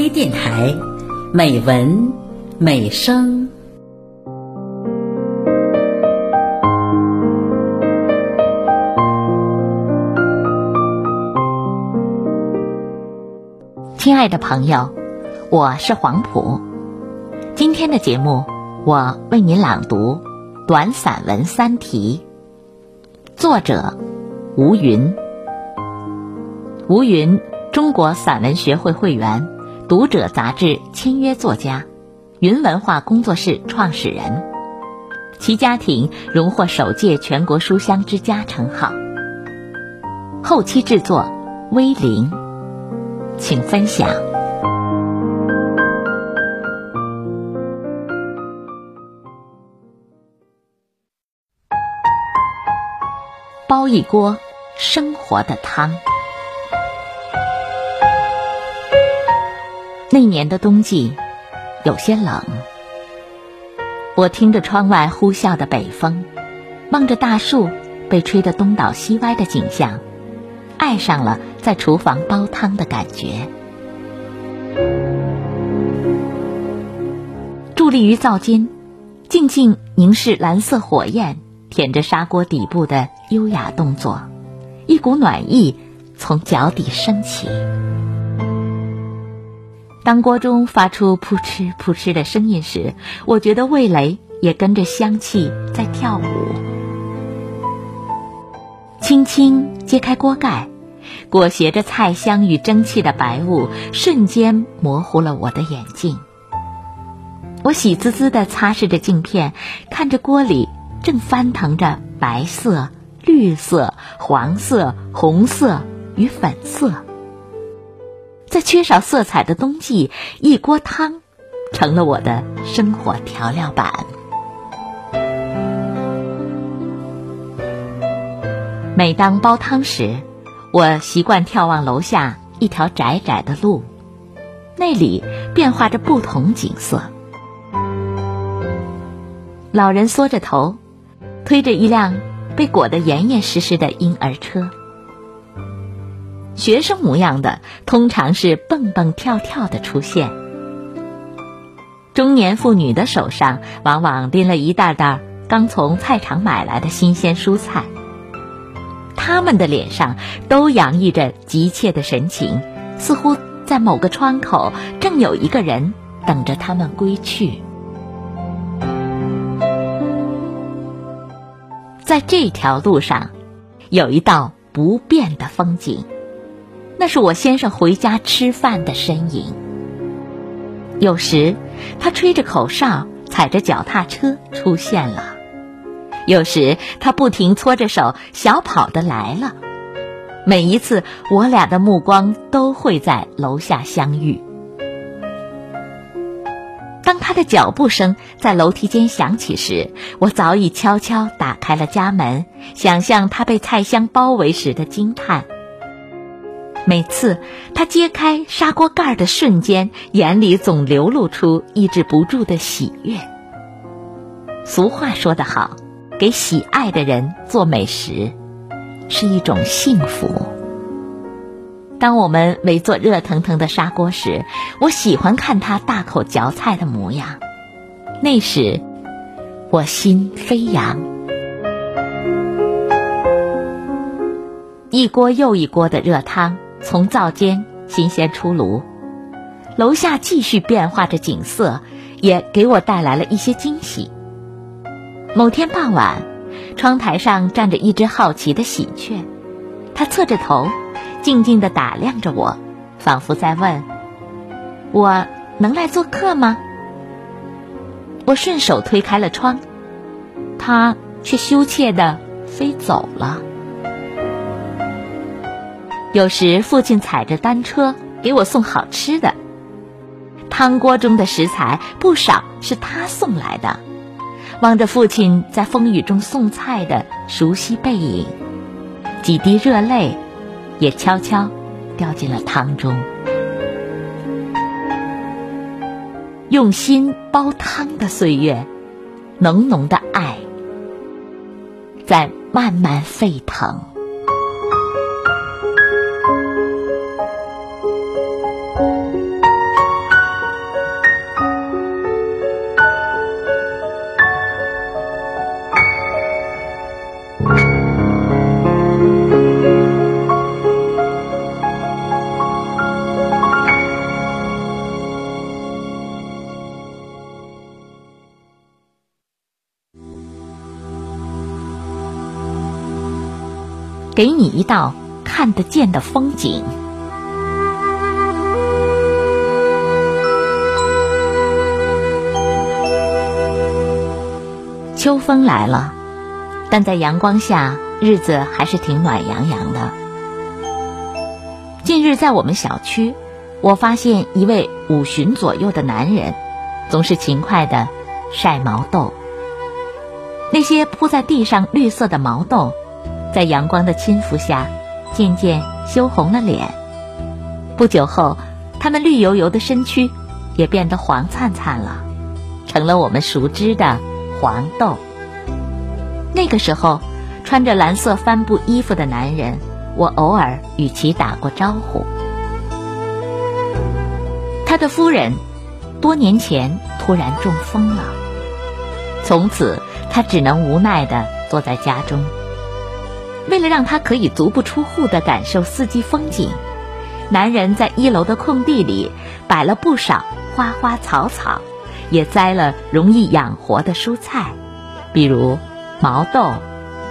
微电台，美文美声。亲爱的朋友，我是黄浦。今天的节目，我为您朗读短散文《三题》，作者吴云。吴云，中国散文学会会员，读者杂志签约作家，云文化工作室创始人。其家庭荣获首届全国书香之家称号。后期制作：威灵，请分享。煲一锅生活的汤。那年的冬季有些冷，我听着窗外呼啸的北风，望着大树被吹得东倒西歪的景象，爱上了在厨房煲汤的感觉。伫立于灶间，静静凝视蓝色火焰舔着砂锅底部的优雅动作，一股暖意从脚底升起。当锅中发出扑哧扑哧的声音时，我觉得味蕾也跟着香气在跳舞。轻轻揭开锅盖，裹挟着菜香与蒸汽的白雾瞬间模糊了我的眼睛。我喜滋滋地擦拭着镜片，看着锅里正翻腾着白色、绿色、黄色、红色与粉色。在缺少色彩的冬季，一锅汤成了我的生活调料板。每当煲汤时，我习惯眺望楼下一条窄窄的路，那里变化着不同景色。老人缩着头，推着一辆被裹得严严实实的婴儿车。学生模样的，通常是蹦蹦跳跳的出现。中年妇女的手上往往拎了一袋袋刚从菜场买来的新鲜蔬菜，他们的脸上都洋溢着急切的神情，似乎在某个窗口正有一个人等着他们归去。在这条路上，有一道不变的风景。那是我先生回家吃饭的身影。有时，他吹着口哨，踩着脚踏车出现了；有时，他不停搓着手，小跑的来了。每一次，我俩的目光都会在楼下相遇。当他的脚步声在楼梯间响起时，我早已悄悄打开了家门，想象他被菜香包围时的惊叹。每次他揭开砂锅盖的瞬间，眼里总流露出抑制不住的喜悦。俗话说得好，给喜爱的人做美食，是一种幸福。当我们围坐热腾腾的砂锅时，我喜欢看他大口嚼菜的模样，那时我心飞扬。一锅又一锅的热汤。从灶间新鲜出炉，楼下继续变化着景色，也给我带来了一些惊喜。某天傍晚，窗台上站着一只好奇的喜鹊，它侧着头，静静地打量着我，仿佛在问：“我能来做客吗？”我顺手推开了窗，它却羞怯地飞走了。有时，父亲踩着单车给我送好吃的。汤锅中的食材不少是他送来的。望着父亲在风雨中送菜的熟悉背影，几滴热泪也悄悄掉进了汤中。用心煲汤的岁月，浓浓的爱在慢慢沸腾。给你一道看得见的风景。秋风来了，但在阳光下，日子还是挺暖洋洋的。近日在我们小区，我发现一位五旬左右的男人，总是勤快的晒毛豆。那些铺在地上绿色的毛豆，在阳光的轻拂下，渐渐羞红了脸。不久后，他们绿油油的身躯也变得黄灿灿了，成了我们熟知的。黄豆。那个时候，穿着蓝色帆布衣服的男人，我偶尔与其打过招呼。他的夫人多年前突然中风了，从此他只能无奈地坐在家中。为了让他可以足不出户地感受四季风景，男人在一楼的空地里摆了不少花花草草。也栽了容易养活的蔬菜，比如毛豆、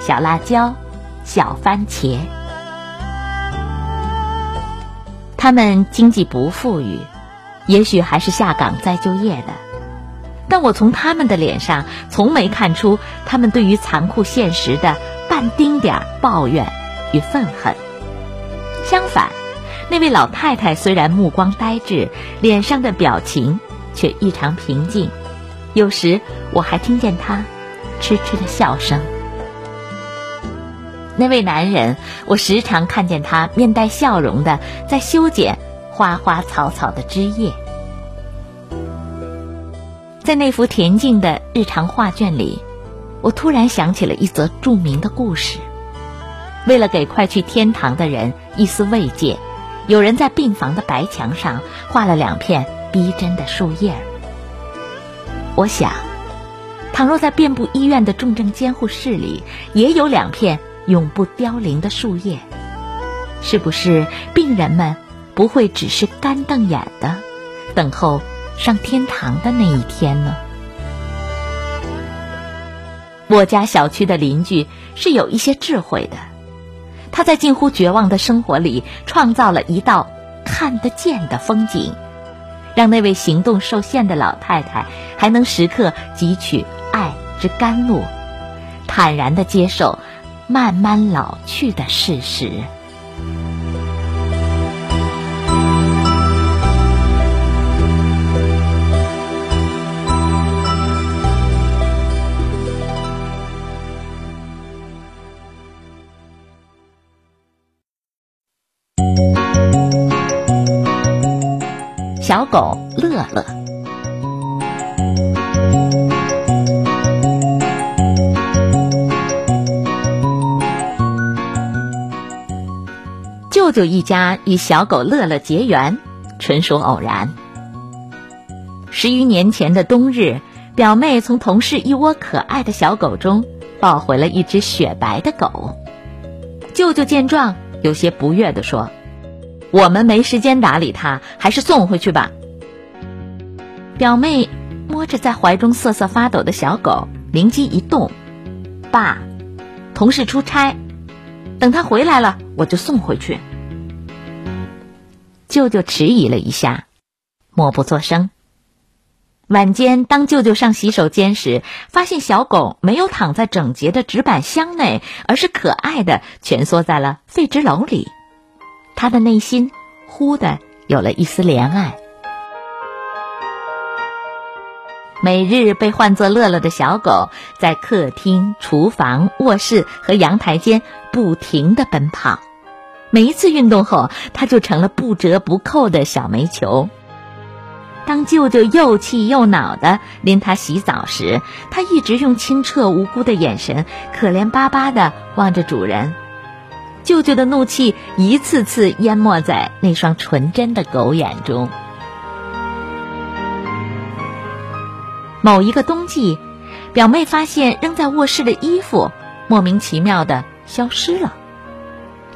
小辣椒、小番茄。他们经济不富裕，也许还是下岗再就业的，但我从他们的脸上从没看出他们对于残酷现实的半丁点儿抱怨与愤恨。相反，那位老太太虽然目光呆滞，脸上的表情。却异常平静，有时我还听见她痴痴的笑声。那位男人，我时常看见他面带笑容的在修剪花花草草的枝叶。在那幅恬静的日常画卷里，我突然想起了一则著名的故事。为了给快去天堂的人一丝慰藉，有人在病房的白墙上画了两片。逼真的树叶我想，倘若在遍布医院的重症监护室里，也有两片永不凋零的树叶，是不是病人们不会只是干瞪眼的等候上天堂的那一天呢？我家小区的邻居是有一些智慧的，他在近乎绝望的生活里创造了一道看得见的风景。让那位行动受限的老太太还能时刻汲取爱之甘露，坦然地接受慢慢老去的事实。小狗乐乐，舅舅一家与小狗乐乐结缘，纯属偶然。十余年前的冬日，表妹从同事一窝可爱的小狗中抱回了一只雪白的狗。舅舅见状，有些不悦地说。我们没时间打理它，还是送回去吧。表妹摸着在怀中瑟瑟发抖的小狗，灵机一动：“爸，同事出差，等他回来了，我就送回去。”舅舅迟疑了一下，默不作声。晚间，当舅舅上洗手间时，发现小狗没有躺在整洁的纸板箱内，而是可爱的蜷缩在了废纸篓里。他的内心忽的有了一丝怜爱。每日被唤作乐乐的小狗，在客厅、厨房、卧室和阳台间不停的奔跑。每一次运动后，它就成了不折不扣的小煤球。当舅舅又气又恼的拎它洗澡时，它一直用清澈无辜的眼神，可怜巴巴的望着主人。舅舅的怒气一次次淹没在那双纯真的狗眼中。某一个冬季，表妹发现扔在卧室的衣服莫名其妙的消失了。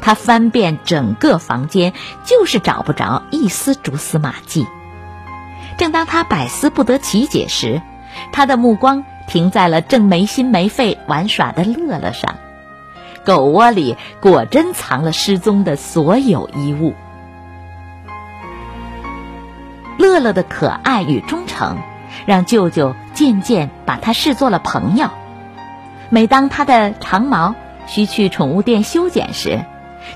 她翻遍整个房间，就是找不着一丝蛛丝马迹。正当她百思不得其解时，她的目光停在了正没心没肺玩耍的乐乐上。狗窝里果真藏了失踪的所有衣物。乐乐的可爱与忠诚，让舅舅渐渐把他视作了朋友。每当他的长毛需去宠物店修剪时，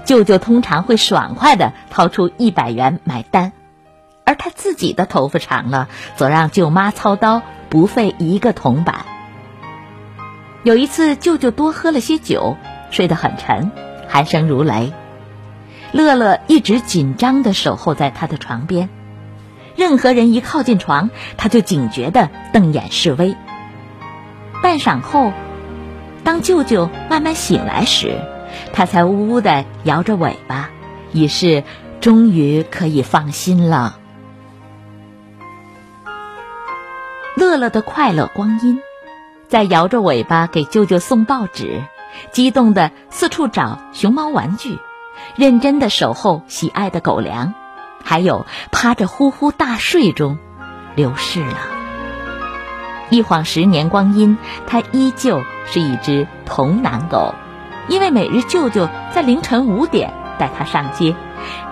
舅舅通常会爽快地掏出一百元买单，而他自己的头发长了，则让舅妈操刀，不费一个铜板。有一次，舅舅多喝了些酒，睡得很沉，鼾声如雷。乐乐一直紧张地守候在他的床边，任何人一靠近床，他就警觉地瞪眼示威。半晌后。当舅舅慢慢醒来时，他才呜呜的摇着尾巴，以示终于可以放心了。乐乐的快乐光阴，在摇着尾巴给舅舅送报纸，激动的四处找熊猫玩具，认真的守候喜爱的狗粮，还有趴着呼呼大睡中，流逝了。一晃十年光阴，它依旧是一只童男狗，因为每日舅舅在凌晨五点带它上街，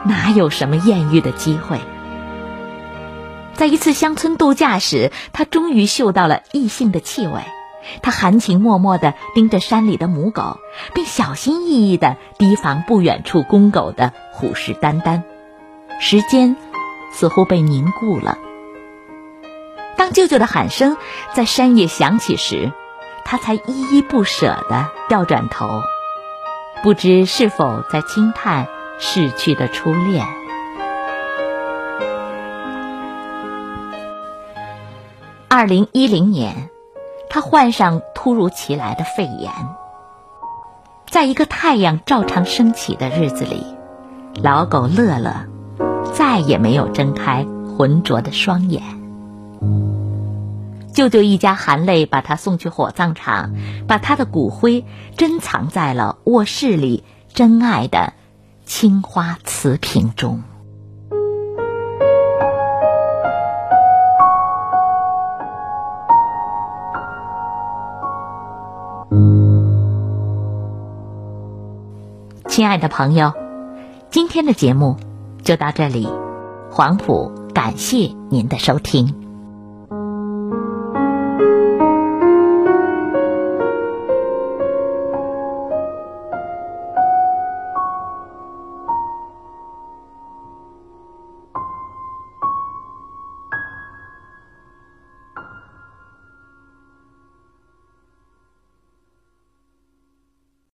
哪有什么艳遇的机会？在一次乡村度假时，他终于嗅到了异性的气味，他含情脉脉地盯着山里的母狗，并小心翼翼地提防不远处公狗的虎视眈眈。时间似乎被凝固了。当舅舅的喊声在山野响起时，他才依依不舍地调转头，不知是否在惊叹逝去的初恋。二零一零年，他患上突如其来的肺炎，在一个太阳照常升起的日子里，老狗乐乐再也没有睁开浑浊的双眼。舅舅一家含泪把他送去火葬场，把他的骨灰珍藏在了卧室里珍爱的青花瓷瓶中。亲爱的朋友，今天的节目就到这里，黄埔感谢您的收听。